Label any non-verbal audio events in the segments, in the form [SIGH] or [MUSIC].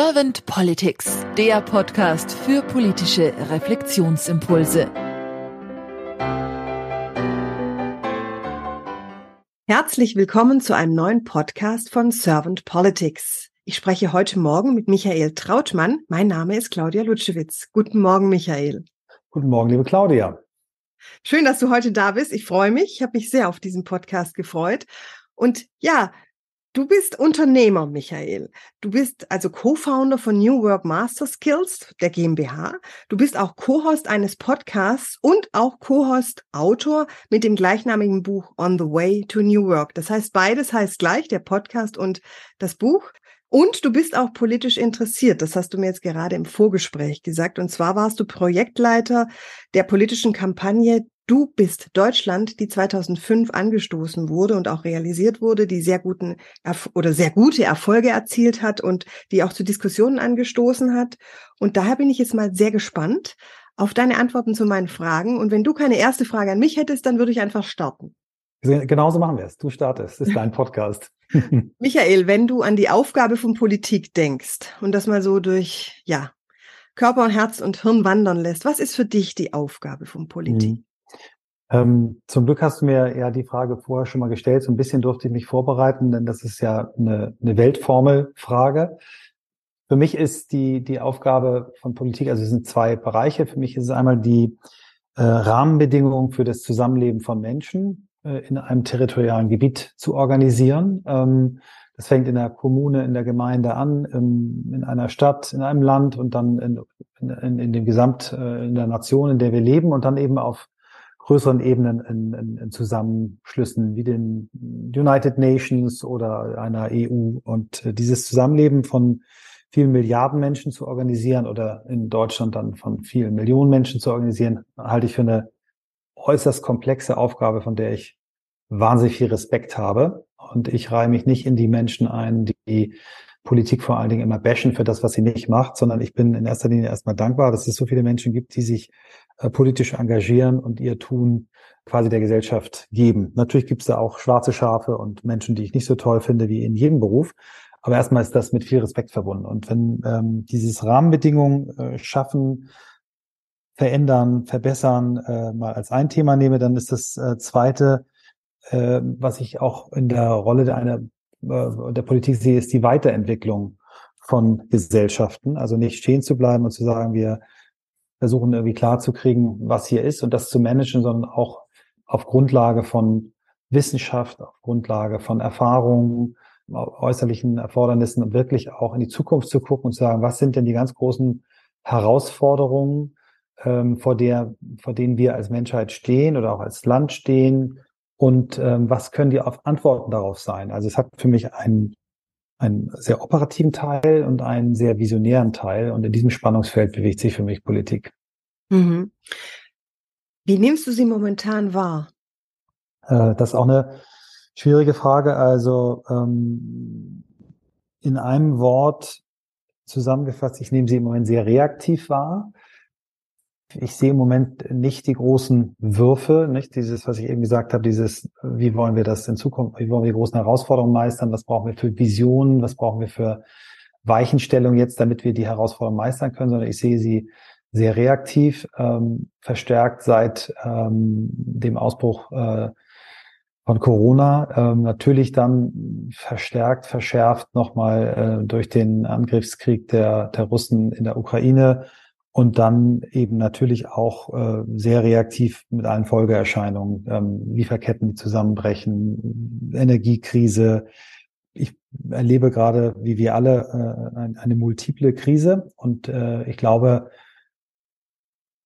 Servant Politics, der Podcast für politische Reflexionsimpulse. Herzlich willkommen zu einem neuen Podcast von Servant Politics. Ich spreche heute Morgen mit Michael Trautmann. Mein Name ist Claudia Lutschewitz. Guten Morgen, Michael. Guten Morgen, liebe Claudia. Schön, dass du heute da bist. Ich freue mich. Ich habe mich sehr auf diesen Podcast gefreut. Und ja, Du bist Unternehmer, Michael. Du bist also Co-Founder von New Work Master Skills, der GmbH. Du bist auch Co-Host eines Podcasts und auch Co-Host Autor mit dem gleichnamigen Buch On the Way to New Work. Das heißt, beides heißt gleich, der Podcast und das Buch. Und du bist auch politisch interessiert. Das hast du mir jetzt gerade im Vorgespräch gesagt. Und zwar warst du Projektleiter der politischen Kampagne Du bist Deutschland, die 2005 angestoßen wurde und auch realisiert wurde, die sehr guten Erf oder sehr gute Erfolge erzielt hat und die auch zu Diskussionen angestoßen hat. Und daher bin ich jetzt mal sehr gespannt auf deine Antworten zu meinen Fragen. Und wenn du keine erste Frage an mich hättest, dann würde ich einfach starten. Genauso machen wir es. Du startest. Das ist dein Podcast. [LAUGHS] [LAUGHS] Michael, wenn du an die Aufgabe von Politik denkst und das mal so durch, ja, Körper und Herz und Hirn wandern lässt, was ist für dich die Aufgabe von Politik? Ähm, zum Glück hast du mir ja die Frage vorher schon mal gestellt. So ein bisschen durfte ich mich vorbereiten, denn das ist ja eine, eine Weltformelfrage. Für mich ist die, die Aufgabe von Politik, also es sind zwei Bereiche. Für mich ist es einmal die äh, Rahmenbedingungen für das Zusammenleben von Menschen äh, in einem territorialen Gebiet zu organisieren. Ähm, das fängt in der Kommune, in der Gemeinde an, in, in einer Stadt, in einem Land und dann in, in, in dem Gesamt, äh, in der Nation, in der wir leben und dann eben auf größeren Ebenen in, in, in Zusammenschlüssen wie den United Nations oder einer EU. Und äh, dieses Zusammenleben von vielen Milliarden Menschen zu organisieren oder in Deutschland dann von vielen Millionen Menschen zu organisieren, halte ich für eine äußerst komplexe Aufgabe, von der ich wahnsinnig viel Respekt habe. Und ich reihe mich nicht in die Menschen ein, die Politik vor allen Dingen immer bashen für das, was sie nicht macht, sondern ich bin in erster Linie erstmal dankbar, dass es so viele Menschen gibt, die sich äh, politisch engagieren und ihr Tun quasi der Gesellschaft geben. Natürlich gibt es da auch schwarze Schafe und Menschen, die ich nicht so toll finde wie in jedem Beruf. Aber erstmal ist das mit viel Respekt verbunden. Und wenn ähm, dieses Rahmenbedingungen äh, schaffen, verändern, verbessern, äh, mal als ein Thema nehme, dann ist das äh, zweite, äh, was ich auch in der Rolle der, einer, der Politik sehe, ist die Weiterentwicklung von Gesellschaften. Also nicht stehen zu bleiben und zu sagen, wir versuchen irgendwie klarzukriegen, was hier ist und das zu managen, sondern auch auf Grundlage von Wissenschaft, auf Grundlage von Erfahrungen, äußerlichen Erfordernissen und wirklich auch in die Zukunft zu gucken und zu sagen, was sind denn die ganz großen Herausforderungen, ähm, vor der, vor denen wir als Menschheit stehen oder auch als Land stehen und ähm, was können die Antworten darauf sein? Also es hat für mich einen einen sehr operativen Teil und einen sehr visionären Teil. Und in diesem Spannungsfeld bewegt sich für mich Politik. Mhm. Wie nimmst du sie momentan wahr? Äh, das ist auch eine schwierige Frage. Also ähm, in einem Wort zusammengefasst, ich nehme sie im Moment sehr reaktiv wahr ich sehe im Moment nicht die großen Würfe, nicht? Dieses, was ich eben gesagt habe, dieses, wie wollen wir das in Zukunft, wie wollen wir die großen Herausforderungen meistern, was brauchen wir für Visionen, was brauchen wir für Weichenstellung jetzt, damit wir die Herausforderungen meistern können, sondern ich sehe sie sehr reaktiv, ähm, verstärkt seit ähm, dem Ausbruch äh, von Corona, ähm, natürlich dann verstärkt, verschärft nochmal äh, durch den Angriffskrieg der, der Russen in der Ukraine, und dann eben natürlich auch äh, sehr reaktiv mit allen Folgeerscheinungen, ähm, Lieferketten, die zusammenbrechen, Energiekrise. Ich erlebe gerade, wie wir alle, äh, eine, multiple Krise und äh, ich glaube,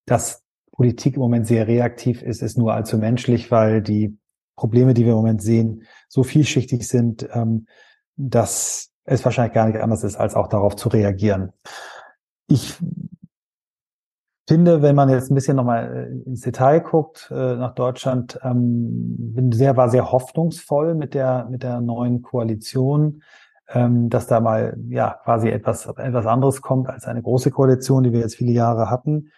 dass Politik im Moment sehr reaktiv ist, ist nur allzu menschlich, weil die Probleme, die wir im Moment sehen, so vielschichtig sind, ähm, dass es wahrscheinlich gar nicht anders ist, als auch darauf zu reagieren. Ich finde, wenn man jetzt ein bisschen nochmal äh, ins Detail guckt äh, nach Deutschland, ähm, bin sehr, war sehr hoffnungsvoll mit der, mit der neuen Koalition, ähm, dass da mal, ja, quasi etwas, etwas anderes kommt als eine große Koalition, die wir jetzt viele Jahre hatten.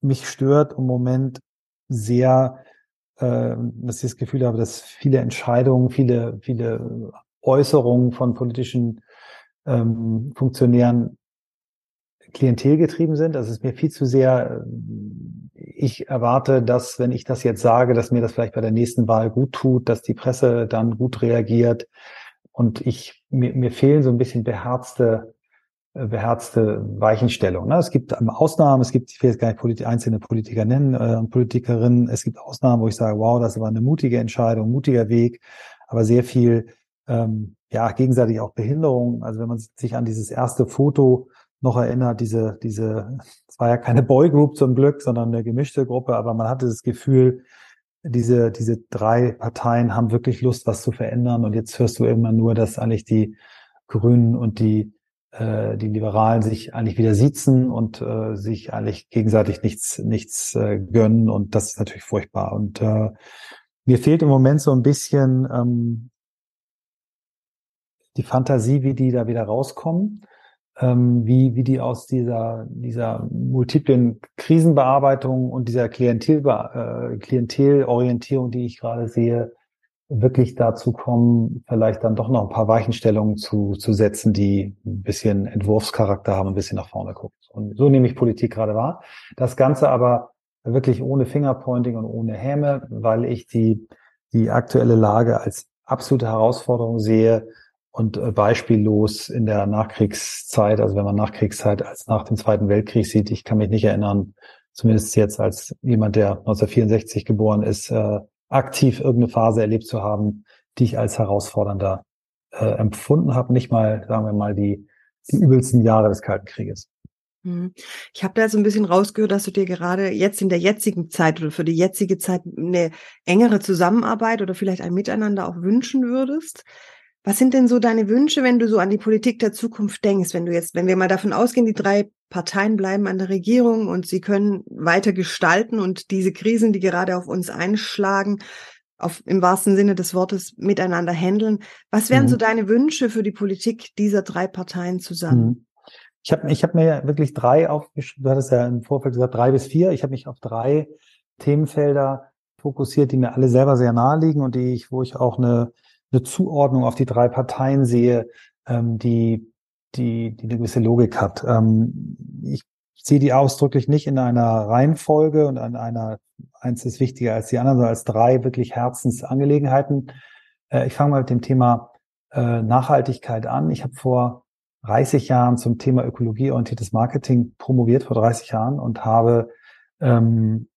Mich stört im Moment sehr, äh, dass ich das Gefühl habe, dass viele Entscheidungen, viele, viele Äußerungen von politischen ähm, Funktionären klientelgetrieben sind. Das ist mir viel zu sehr, ich erwarte, dass, wenn ich das jetzt sage, dass mir das vielleicht bei der nächsten Wahl gut tut, dass die Presse dann gut reagiert. Und ich, mir, mir fehlen so ein bisschen beherzte, beherzte Weichenstellungen. Ne? Es gibt Ausnahmen, es gibt, ich will jetzt gar nicht Polit einzelne Politiker nennen äh, Politikerinnen, es gibt Ausnahmen, wo ich sage, wow, das war eine mutige Entscheidung, mutiger Weg, aber sehr viel, ähm, ja, gegenseitig auch Behinderung. Also wenn man sich an dieses erste Foto noch erinnert, diese, diese, es war ja keine Boygroup zum Glück, sondern eine gemischte Gruppe, aber man hatte das Gefühl, diese, diese drei Parteien haben wirklich Lust, was zu verändern. Und jetzt hörst du immer nur, dass eigentlich die Grünen und die, äh, die Liberalen sich eigentlich wieder sitzen und äh, sich eigentlich gegenseitig nichts, nichts äh, gönnen. Und das ist natürlich furchtbar. Und äh, mir fehlt im Moment so ein bisschen ähm, die Fantasie, wie die da wieder rauskommen ähm, wie, wie die aus dieser, dieser multiplen Krisenbearbeitung und dieser Klientel, äh, Klientelorientierung, die ich gerade sehe, wirklich dazu kommen, vielleicht dann doch noch ein paar Weichenstellungen zu, zu setzen, die ein bisschen Entwurfscharakter haben, ein bisschen nach vorne gucken. Und so nehme ich Politik gerade wahr. Das Ganze aber wirklich ohne Fingerpointing und ohne Häme, weil ich die, die aktuelle Lage als absolute Herausforderung sehe, und äh, beispiellos in der Nachkriegszeit, also wenn man Nachkriegszeit als nach dem Zweiten Weltkrieg sieht, ich kann mich nicht erinnern, zumindest jetzt als jemand, der 1964 geboren ist, äh, aktiv irgendeine Phase erlebt zu haben, die ich als herausfordernder äh, empfunden habe, nicht mal, sagen wir mal, die, die übelsten Jahre des Kalten Krieges. Mhm. Ich habe da so ein bisschen rausgehört, dass du dir gerade jetzt in der jetzigen Zeit oder für die jetzige Zeit eine engere Zusammenarbeit oder vielleicht ein Miteinander auch wünschen würdest. Was sind denn so deine Wünsche, wenn du so an die Politik der Zukunft denkst? Wenn du jetzt, wenn wir mal davon ausgehen, die drei Parteien bleiben an der Regierung und sie können weiter gestalten und diese Krisen, die gerade auf uns einschlagen, auf, im wahrsten Sinne des Wortes miteinander handeln. Was wären mhm. so deine Wünsche für die Politik dieser drei Parteien zusammen? Mhm. Ich habe ich hab mir wirklich drei aufgeschrieben, du hattest ja im Vorfeld gesagt, drei bis vier. Ich habe mich auf drei Themenfelder fokussiert, die mir alle selber sehr nahe liegen und die ich, wo ich auch eine eine Zuordnung auf die drei Parteien sehe, ähm, die, die, die eine gewisse Logik hat. Ähm, ich sehe die ausdrücklich nicht in einer Reihenfolge und an einer, eins ist wichtiger als die anderen, sondern als drei wirklich Herzensangelegenheiten. Äh, ich fange mal mit dem Thema äh, Nachhaltigkeit an. Ich habe vor 30 Jahren zum Thema ökologieorientiertes Marketing promoviert, vor 30 Jahren, und habe ähm,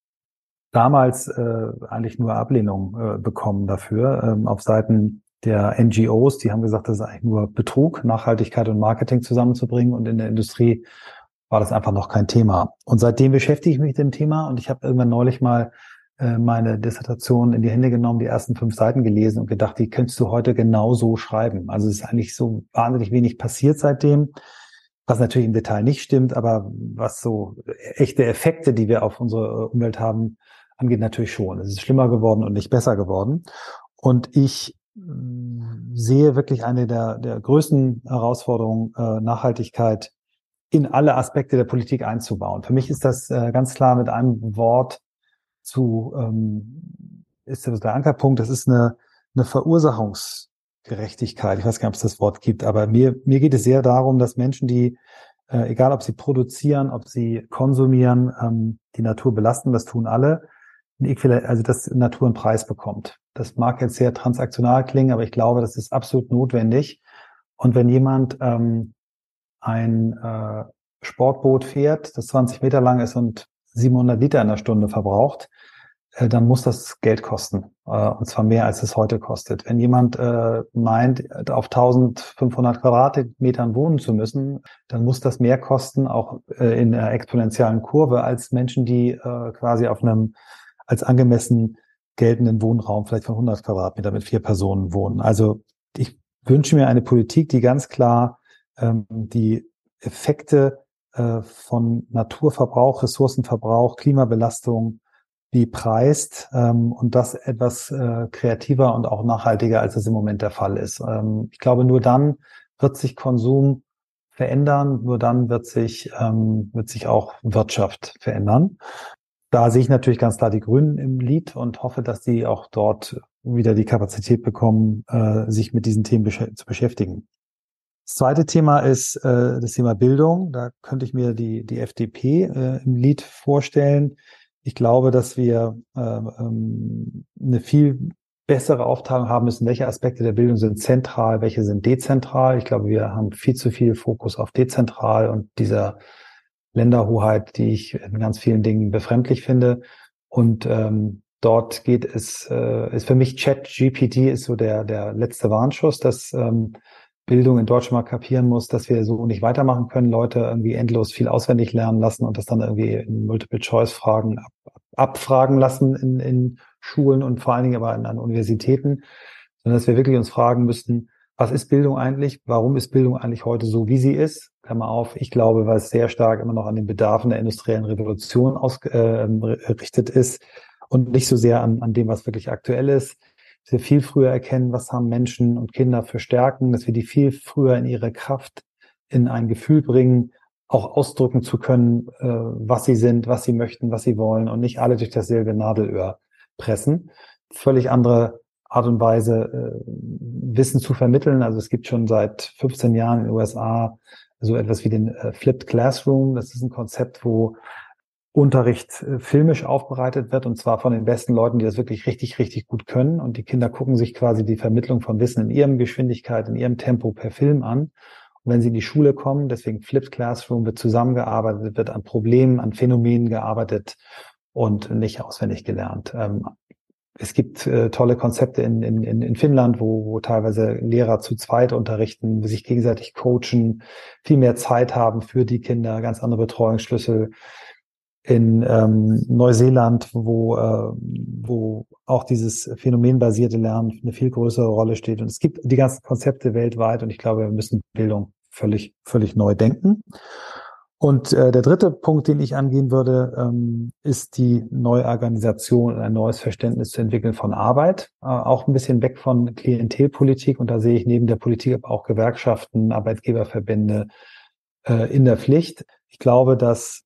damals äh, eigentlich nur Ablehnung äh, bekommen dafür ähm, auf Seiten der NGOs, die haben gesagt, das ist eigentlich nur Betrug, Nachhaltigkeit und Marketing zusammenzubringen. Und in der Industrie war das einfach noch kein Thema. Und seitdem beschäftige ich mich mit dem Thema und ich habe irgendwann neulich mal äh, meine Dissertation in die Hände genommen, die ersten fünf Seiten gelesen und gedacht, die könntest du heute genauso schreiben. Also es ist eigentlich so wahnsinnig wenig passiert seitdem, was natürlich im Detail nicht stimmt, aber was so echte Effekte, die wir auf unsere Umwelt haben, angeht natürlich schon. Es ist schlimmer geworden und nicht besser geworden. Und ich sehe wirklich eine der, der größten Herausforderungen, äh, Nachhaltigkeit in alle Aspekte der Politik einzubauen. Für mich ist das äh, ganz klar mit einem Wort zu, ähm, ist der Ankerpunkt, das ist eine, eine Verursachungsgerechtigkeit. Ich weiß gar nicht, ob es das Wort gibt, aber mir, mir geht es sehr darum, dass Menschen, die, äh, egal ob sie produzieren, ob sie konsumieren, ähm, die Natur belasten, das tun alle, also dass Natur einen Preis bekommt. Das mag jetzt sehr transaktional klingen, aber ich glaube, das ist absolut notwendig. Und wenn jemand ähm, ein äh, Sportboot fährt, das 20 Meter lang ist und 700 Liter in der Stunde verbraucht, äh, dann muss das Geld kosten. Äh, und zwar mehr, als es heute kostet. Wenn jemand äh, meint, auf 1500 Quadratmetern wohnen zu müssen, dann muss das mehr kosten, auch äh, in der exponentiellen Kurve, als Menschen, die äh, quasi auf einem als angemessen geltenden Wohnraum vielleicht von 100 Quadratmeter mit vier Personen wohnen. Also ich wünsche mir eine Politik, die ganz klar ähm, die Effekte äh, von Naturverbrauch, Ressourcenverbrauch, Klimabelastung, die preist ähm, und das etwas äh, kreativer und auch nachhaltiger, als es im Moment der Fall ist. Ähm, ich glaube, nur dann wird sich Konsum verändern, nur dann wird sich, ähm, wird sich auch Wirtschaft verändern da sehe ich natürlich ganz klar die Grünen im Lied und hoffe, dass die auch dort wieder die Kapazität bekommen, äh, sich mit diesen Themen zu beschäftigen. Das zweite Thema ist äh, das Thema Bildung. Da könnte ich mir die, die FDP äh, im Lied vorstellen. Ich glaube, dass wir äh, ähm, eine viel bessere Aufteilung haben müssen, welche Aspekte der Bildung sind zentral, welche sind dezentral. Ich glaube, wir haben viel zu viel Fokus auf dezentral und dieser Länderhoheit, die ich in ganz vielen Dingen befremdlich finde. Und ähm, dort geht es, äh, ist für mich Chat GPT ist so der, der letzte Warnschuss, dass ähm, Bildung in Deutschland mal kapieren muss, dass wir so nicht weitermachen können, Leute irgendwie endlos viel auswendig lernen lassen und das dann irgendwie in Multiple-Choice-Fragen ab, abfragen lassen in, in Schulen und vor allen Dingen aber an, an Universitäten, sondern dass wir wirklich uns fragen müssten, was ist Bildung eigentlich? Warum ist Bildung eigentlich heute so, wie sie ist? Klammer auf, ich glaube, weil es sehr stark immer noch an den Bedarfen der industriellen Revolution ausgerichtet äh, ist und nicht so sehr an, an dem, was wirklich aktuell ist. Dass wir viel früher erkennen, was haben Menschen und Kinder für Stärken, dass wir die viel früher in ihre Kraft, in ein Gefühl bringen, auch ausdrücken zu können, äh, was sie sind, was sie möchten, was sie wollen und nicht alle durch dasselbe Nadelöhr pressen. Völlig andere Art und Weise, äh, Wissen zu vermitteln. Also es gibt schon seit 15 Jahren in den USA so etwas wie den äh, Flipped Classroom. Das ist ein Konzept, wo Unterricht äh, filmisch aufbereitet wird und zwar von den besten Leuten, die das wirklich richtig, richtig gut können. Und die Kinder gucken sich quasi die Vermittlung von Wissen in ihrem Geschwindigkeit, in ihrem Tempo per Film an. Und wenn sie in die Schule kommen, deswegen Flipped Classroom, wird zusammengearbeitet, wird an Problemen, an Phänomenen gearbeitet und nicht auswendig gelernt. Ähm, es gibt äh, tolle Konzepte in, in, in Finnland, wo, wo teilweise Lehrer zu zweit unterrichten, sich gegenseitig coachen, viel mehr Zeit haben für die Kinder, ganz andere Betreuungsschlüssel. In ähm, Neuseeland, wo, äh, wo auch dieses phänomenbasierte Lernen eine viel größere Rolle steht. Und es gibt die ganzen Konzepte weltweit und ich glaube, wir müssen Bildung völlig, völlig neu denken. Und äh, der dritte Punkt, den ich angehen würde, ähm, ist die Neuorganisation und ein neues Verständnis zu entwickeln von Arbeit. Äh, auch ein bisschen weg von Klientelpolitik. Und da sehe ich neben der Politik aber auch Gewerkschaften, Arbeitgeberverbände äh, in der Pflicht. Ich glaube, dass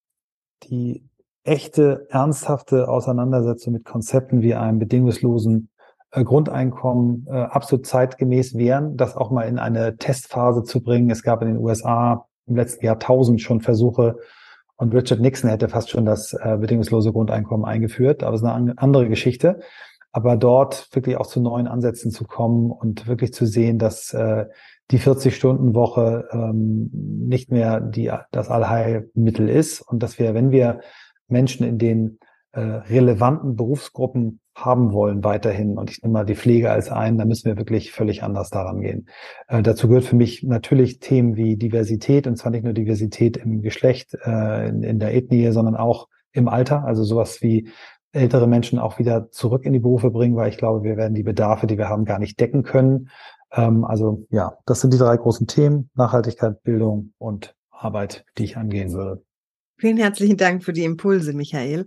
die echte, ernsthafte Auseinandersetzung mit Konzepten wie einem bedingungslosen äh, Grundeinkommen äh, absolut zeitgemäß wären, das auch mal in eine Testphase zu bringen. Es gab in den USA im letzten Jahrtausend schon Versuche und Richard Nixon hätte fast schon das äh, bedingungslose Grundeinkommen eingeführt, aber es ist eine andere Geschichte. Aber dort wirklich auch zu neuen Ansätzen zu kommen und wirklich zu sehen, dass äh, die 40-Stunden-Woche ähm, nicht mehr die, das Allheilmittel ist und dass wir, wenn wir Menschen in den äh, relevanten Berufsgruppen haben wollen weiterhin. Und ich nehme mal die Pflege als ein, da müssen wir wirklich völlig anders daran gehen. Äh, dazu gehört für mich natürlich Themen wie Diversität, und zwar nicht nur Diversität im Geschlecht, äh, in, in der Ethnie, sondern auch im Alter. Also sowas wie ältere Menschen auch wieder zurück in die Berufe bringen, weil ich glaube, wir werden die Bedarfe, die wir haben, gar nicht decken können. Ähm, also ja, das sind die drei großen Themen, Nachhaltigkeit, Bildung und Arbeit, die ich angehen würde. Vielen herzlichen Dank für die Impulse, Michael.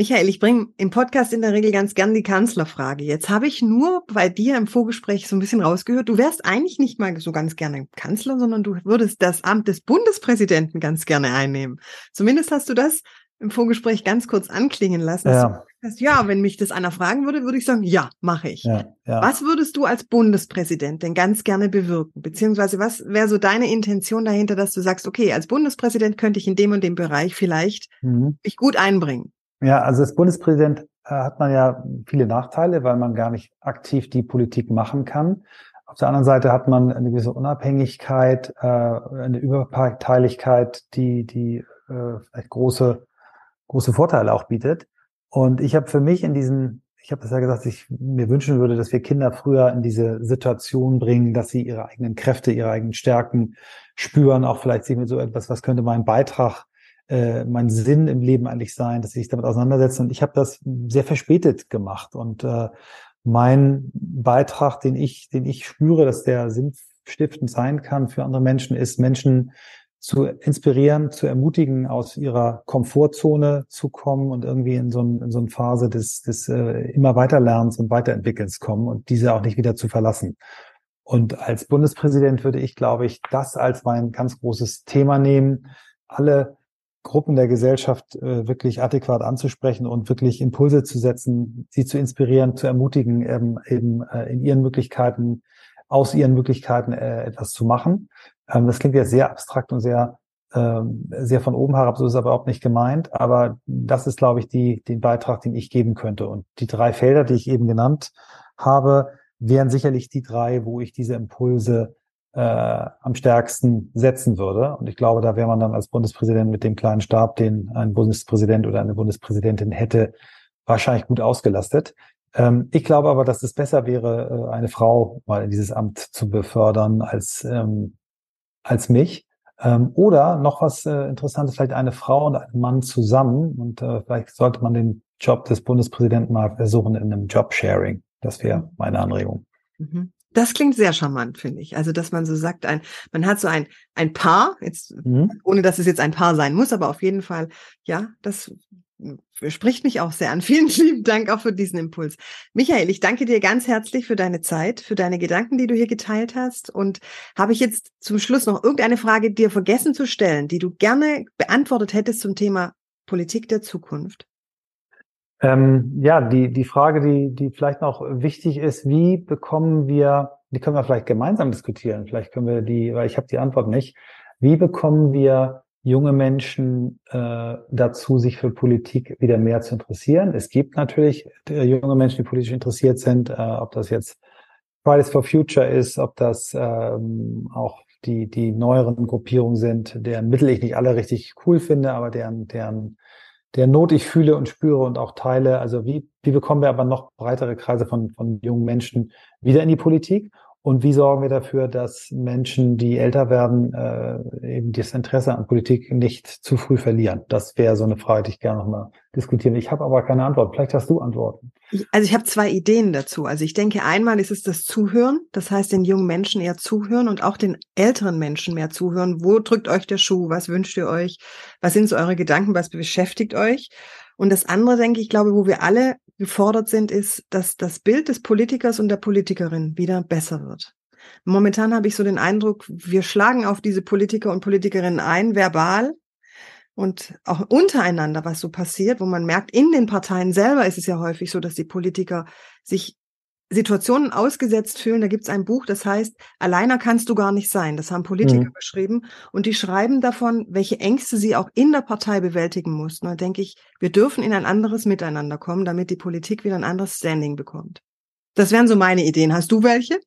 Michael, ich bringe im Podcast in der Regel ganz gern die Kanzlerfrage. Jetzt habe ich nur bei dir im Vorgespräch so ein bisschen rausgehört, du wärst eigentlich nicht mal so ganz gerne Kanzler, sondern du würdest das Amt des Bundespräsidenten ganz gerne einnehmen. Zumindest hast du das im Vorgespräch ganz kurz anklingen lassen. Ja, hast, ja wenn mich das einer fragen würde, würde ich sagen, ja, mache ich. Ja, ja. Was würdest du als Bundespräsident denn ganz gerne bewirken? Beziehungsweise was wäre so deine Intention dahinter, dass du sagst, okay, als Bundespräsident könnte ich in dem und dem Bereich vielleicht mhm. mich gut einbringen? Ja, also als Bundespräsident äh, hat man ja viele Nachteile, weil man gar nicht aktiv die Politik machen kann. Auf der anderen Seite hat man eine gewisse Unabhängigkeit, äh, eine Überparteilichkeit, die, die äh, vielleicht große, große Vorteile auch bietet. Und ich habe für mich in diesen, ich habe das ja gesagt, ich mir wünschen würde, dass wir Kinder früher in diese Situation bringen, dass sie ihre eigenen Kräfte, ihre eigenen Stärken spüren, auch vielleicht sich mit so etwas, was könnte mein Beitrag äh, mein Sinn im Leben eigentlich sein, dass sie sich damit auseinandersetzen. Und ich habe das sehr verspätet gemacht. Und äh, mein Beitrag, den ich, den ich spüre, dass der sinnstiftend sein kann für andere Menschen, ist Menschen zu inspirieren, zu ermutigen, aus ihrer Komfortzone zu kommen und irgendwie in so, ein, in so eine Phase des, des äh, immer Weiterlernens und Weiterentwickelns kommen und diese auch nicht wieder zu verlassen. Und als Bundespräsident würde ich, glaube ich, das als mein ganz großes Thema nehmen, alle Gruppen der Gesellschaft äh, wirklich adäquat anzusprechen und wirklich Impulse zu setzen, sie zu inspirieren, zu ermutigen, ähm, eben äh, in ihren Möglichkeiten aus ihren Möglichkeiten äh, etwas zu machen. Ähm, das klingt ja sehr abstrakt und sehr ähm, sehr von oben herab, so ist es aber überhaupt nicht gemeint. Aber das ist, glaube ich, die, den Beitrag, den ich geben könnte. Und die drei Felder, die ich eben genannt habe, wären sicherlich die drei, wo ich diese Impulse äh, am stärksten setzen würde. Und ich glaube, da wäre man dann als Bundespräsident mit dem kleinen Stab, den ein Bundespräsident oder eine Bundespräsidentin hätte, wahrscheinlich gut ausgelastet. Ähm, ich glaube aber, dass es besser wäre, äh, eine Frau mal in dieses Amt zu befördern als, ähm, als mich. Ähm, oder noch was äh, Interessantes, vielleicht eine Frau und ein Mann zusammen. Und äh, vielleicht sollte man den Job des Bundespräsidenten mal versuchen in einem Jobsharing. Das wäre meine Anregung. Mhm. Das klingt sehr charmant, finde ich. Also, dass man so sagt, ein, man hat so ein, ein Paar, jetzt, mhm. ohne dass es jetzt ein Paar sein muss, aber auf jeden Fall, ja, das spricht mich auch sehr an. [LAUGHS] Vielen lieben Dank auch für diesen Impuls. Michael, ich danke dir ganz herzlich für deine Zeit, für deine Gedanken, die du hier geteilt hast. Und habe ich jetzt zum Schluss noch irgendeine Frage dir vergessen zu stellen, die du gerne beantwortet hättest zum Thema Politik der Zukunft? Ähm, ja, die, die Frage, die, die vielleicht noch wichtig ist, wie bekommen wir, die können wir vielleicht gemeinsam diskutieren, vielleicht können wir die, weil ich habe die Antwort nicht, wie bekommen wir junge Menschen äh, dazu, sich für Politik wieder mehr zu interessieren. Es gibt natürlich äh, junge Menschen, die politisch interessiert sind, äh, ob das jetzt Fridays for Future ist, ob das ähm, auch die, die neueren Gruppierungen sind, deren Mittel ich nicht alle richtig cool finde, aber deren, deren, deren Not ich fühle und spüre und auch teile. Also wie, wie bekommen wir aber noch breitere Kreise von, von jungen Menschen wieder in die Politik? Und wie sorgen wir dafür, dass Menschen, die älter werden, äh, eben das Interesse an Politik nicht zu früh verlieren? Das wäre so eine Frage, die ich gerne nochmal diskutieren. Ich habe aber keine Antwort. Vielleicht hast du Antworten. Also ich habe zwei Ideen dazu. Also ich denke, einmal ist es das Zuhören. Das heißt, den jungen Menschen eher zuhören und auch den älteren Menschen mehr zuhören. Wo drückt euch der Schuh? Was wünscht ihr euch? Was sind so eure Gedanken? Was beschäftigt euch? Und das andere, denke ich, glaube, wo wir alle gefordert sind, ist, dass das Bild des Politikers und der Politikerin wieder besser wird. Momentan habe ich so den Eindruck, wir schlagen auf diese Politiker und Politikerinnen ein, verbal und auch untereinander, was so passiert, wo man merkt, in den Parteien selber ist es ja häufig so, dass die Politiker sich Situationen ausgesetzt fühlen. Da gibt es ein Buch, das heißt, alleiner kannst du gar nicht sein. Das haben Politiker mhm. geschrieben. Und die schreiben davon, welche Ängste sie auch in der Partei bewältigen mussten. Da denke ich, wir dürfen in ein anderes Miteinander kommen, damit die Politik wieder ein anderes Standing bekommt. Das wären so meine Ideen. Hast du welche?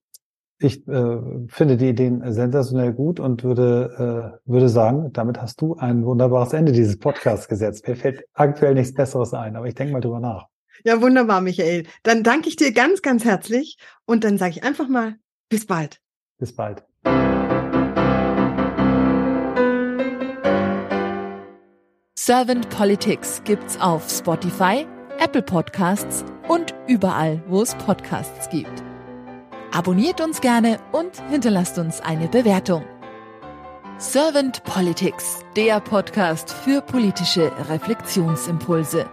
Ich äh, finde die Ideen sensationell gut und würde, äh, würde sagen, damit hast du ein wunderbares Ende dieses Podcasts gesetzt. Mir fällt aktuell nichts Besseres ein, aber ich denke mal drüber nach. Ja, wunderbar, Michael. Dann danke ich dir ganz, ganz herzlich und dann sage ich einfach mal bis bald. Bis bald. Servant Politics gibt's auf Spotify, Apple Podcasts und überall, wo es Podcasts gibt. Abonniert uns gerne und hinterlasst uns eine Bewertung. Servant Politics, der Podcast für politische Reflexionsimpulse.